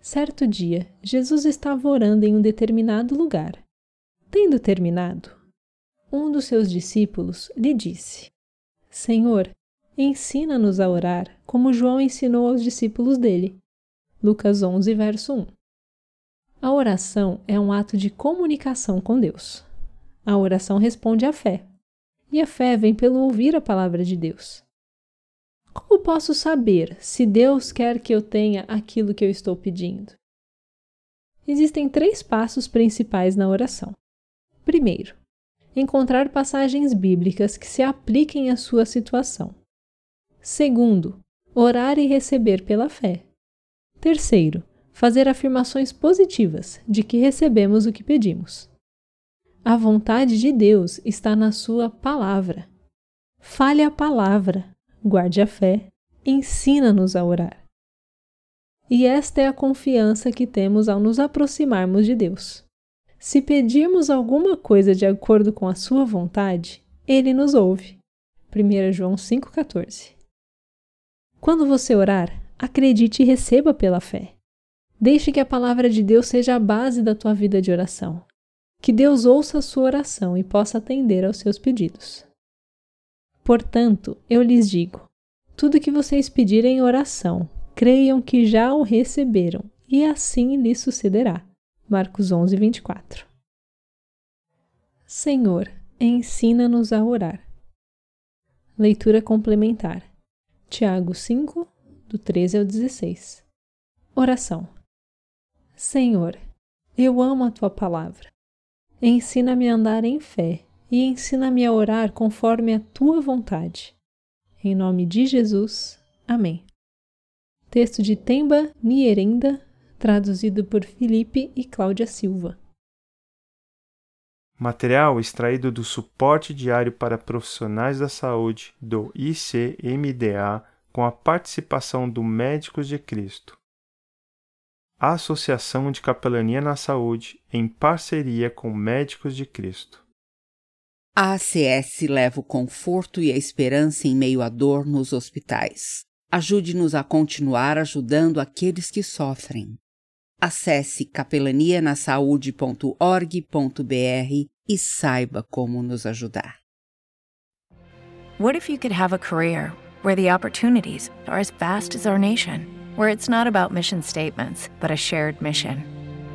Certo dia, Jesus estava orando em um determinado lugar. Tendo terminado, um dos seus discípulos lhe disse: Senhor, ensina-nos a orar, como João ensinou aos discípulos dele. Lucas 11, verso 1. A oração é um ato de comunicação com Deus. A oração responde à fé, e a fé vem pelo ouvir a palavra de Deus. Como posso saber se Deus quer que eu tenha aquilo que eu estou pedindo? Existem três passos principais na oração. Primeiro, encontrar passagens bíblicas que se apliquem à sua situação. Segundo, orar e receber pela fé. Terceiro, fazer afirmações positivas de que recebemos o que pedimos. A vontade de Deus está na Sua palavra. Fale a palavra, guarde a fé, ensina-nos a orar. E esta é a confiança que temos ao nos aproximarmos de Deus. Se pedirmos alguma coisa de acordo com a Sua vontade, Ele nos ouve. 1 João 5,14 Quando você orar, acredite e receba pela fé. Deixe que a palavra de Deus seja a base da tua vida de oração. Que Deus ouça a sua oração e possa atender aos seus pedidos. Portanto, eu lhes digo: tudo que vocês pedirem em oração, creiam que já o receberam, e assim lhes sucederá. Marcos 11, 24. Senhor, ensina-nos a orar. Leitura complementar. Tiago 5, do 13 ao 16. Oração. Senhor, eu amo a tua palavra. Ensina-me a andar em fé e ensina-me a orar conforme a tua vontade. Em nome de Jesus. Amém. Texto de Temba Nierenda, traduzido por Felipe e Cláudia Silva. Material extraído do suporte diário para profissionais da saúde do ICMDA com a participação do Médicos de Cristo. A Associação de Capelania na Saúde, em parceria com Médicos de Cristo. A ACS leva o conforto e a esperança em meio à dor nos hospitais. Ajude-nos a continuar ajudando aqueles que sofrem. Acesse capelanianasaude.org.br e saiba como nos ajudar. What if you could have a career where the opportunities are as vast as our nation, where it's not about mission statements, but a shared mission?